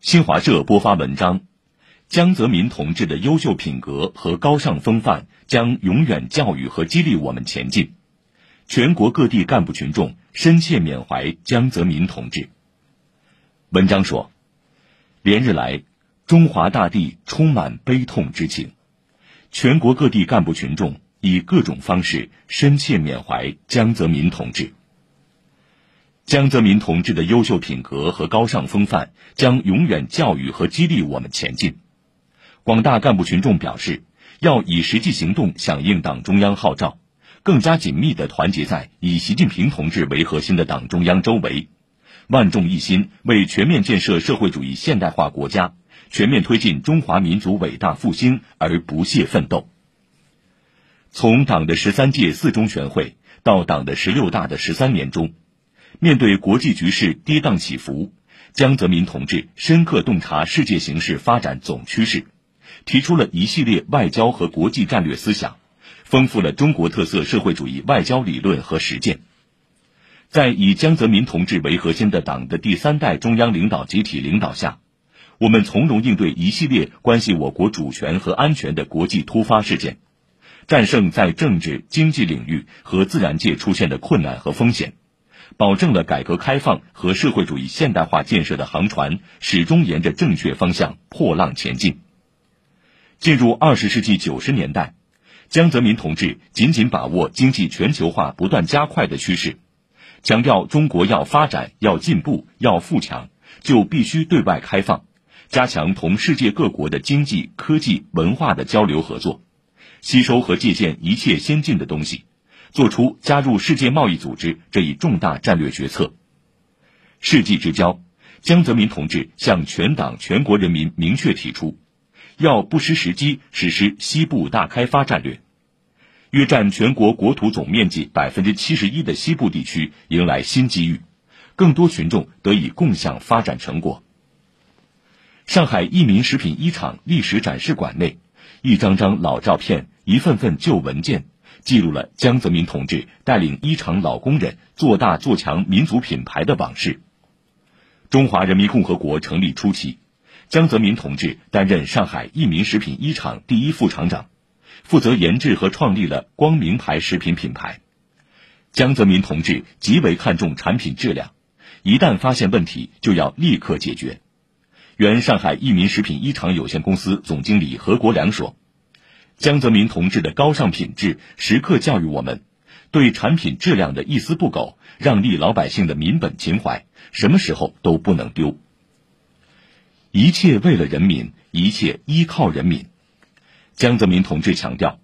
新华社播发文章：江泽民同志的优秀品格和高尚风范将永远教育和激励我们前进。全国各地干部群众深切缅怀江泽民同志。文章说，连日来，中华大地充满悲痛之情，全国各地干部群众以各种方式深切缅怀江泽民同志。江泽民同志的优秀品格和高尚风范将永远教育和激励我们前进。广大干部群众表示，要以实际行动响应党中央号召。更加紧密地团结在以习近平同志为核心的党中央周围，万众一心为全面建设社会主义现代化国家、全面推进中华民族伟大复兴而不懈奋斗。从党的十三届四中全会到党的十六大的十三年中，面对国际局势跌宕起伏，江泽民同志深刻洞察世界形势发展总趋势，提出了一系列外交和国际战略思想。丰富了中国特色社会主义外交理论和实践，在以江泽民同志为核心的党的第三代中央领导集体领导下，我们从容应对一系列关系我国主权和安全的国际突发事件，战胜在政治、经济领域和自然界出现的困难和风险，保证了改革开放和社会主义现代化建设的航船始终沿着正确方向破浪前进。进入二十世纪九十年代。江泽民同志紧紧把握经济全球化不断加快的趋势，强调中国要发展、要进步、要富强，就必须对外开放，加强同世界各国的经济、科技、文化的交流合作，吸收和借鉴一切先进的东西，做出加入世界贸易组织这一重大战略决策。世纪之交，江泽民同志向全党全国人民明确提出。要不失时机实施西部大开发战略，约占全国国土总面积百分之七十一的西部地区迎来新机遇，更多群众得以共享发展成果。上海益民食品一厂历史展示馆内，一张张老照片，一份份旧文件，记录了江泽民同志带领一厂老工人做大做强民族品牌的往事。中华人民共和国成立初期。江泽民同志担任上海益民食品一厂第一副厂长，负责研制和创立了光明牌食品品牌。江泽民同志极为看重产品质量，一旦发现问题就要立刻解决。原上海益民食品一厂有限公司总经理何国良说：“江泽民同志的高尚品质时刻教育我们，对产品质量的一丝不苟，让利老百姓的民本情怀，什么时候都不能丢。”一切为了人民，一切依靠人民。江泽民同志强调，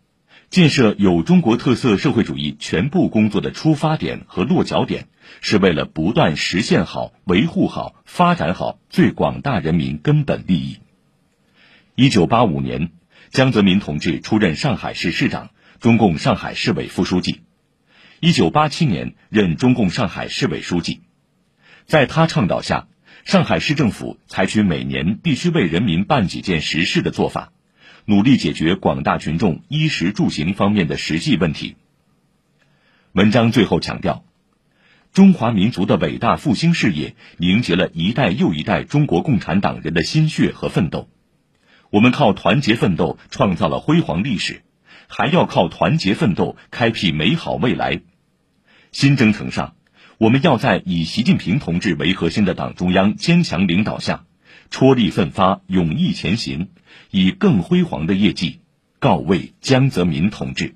建设有中国特色社会主义全部工作的出发点和落脚点，是为了不断实现好、维护好、发展好最广大人民根本利益。一九八五年，江泽民同志出任上海市市长、中共上海市委副书记。一九八七年，任中共上海市委书记。在他倡导下。上海市政府采取每年必须为人民办几件实事的做法，努力解决广大群众衣食住行方面的实际问题。文章最后强调，中华民族的伟大复兴事业凝结了一代又一代中国共产党人的心血和奋斗，我们靠团结奋斗创造了辉煌历史，还要靠团结奋斗开辟美好未来。新征程上。我们要在以习近平同志为核心的党中央坚强领导下，踔厉奋发，勇毅前行，以更辉煌的业绩告慰江泽民同志。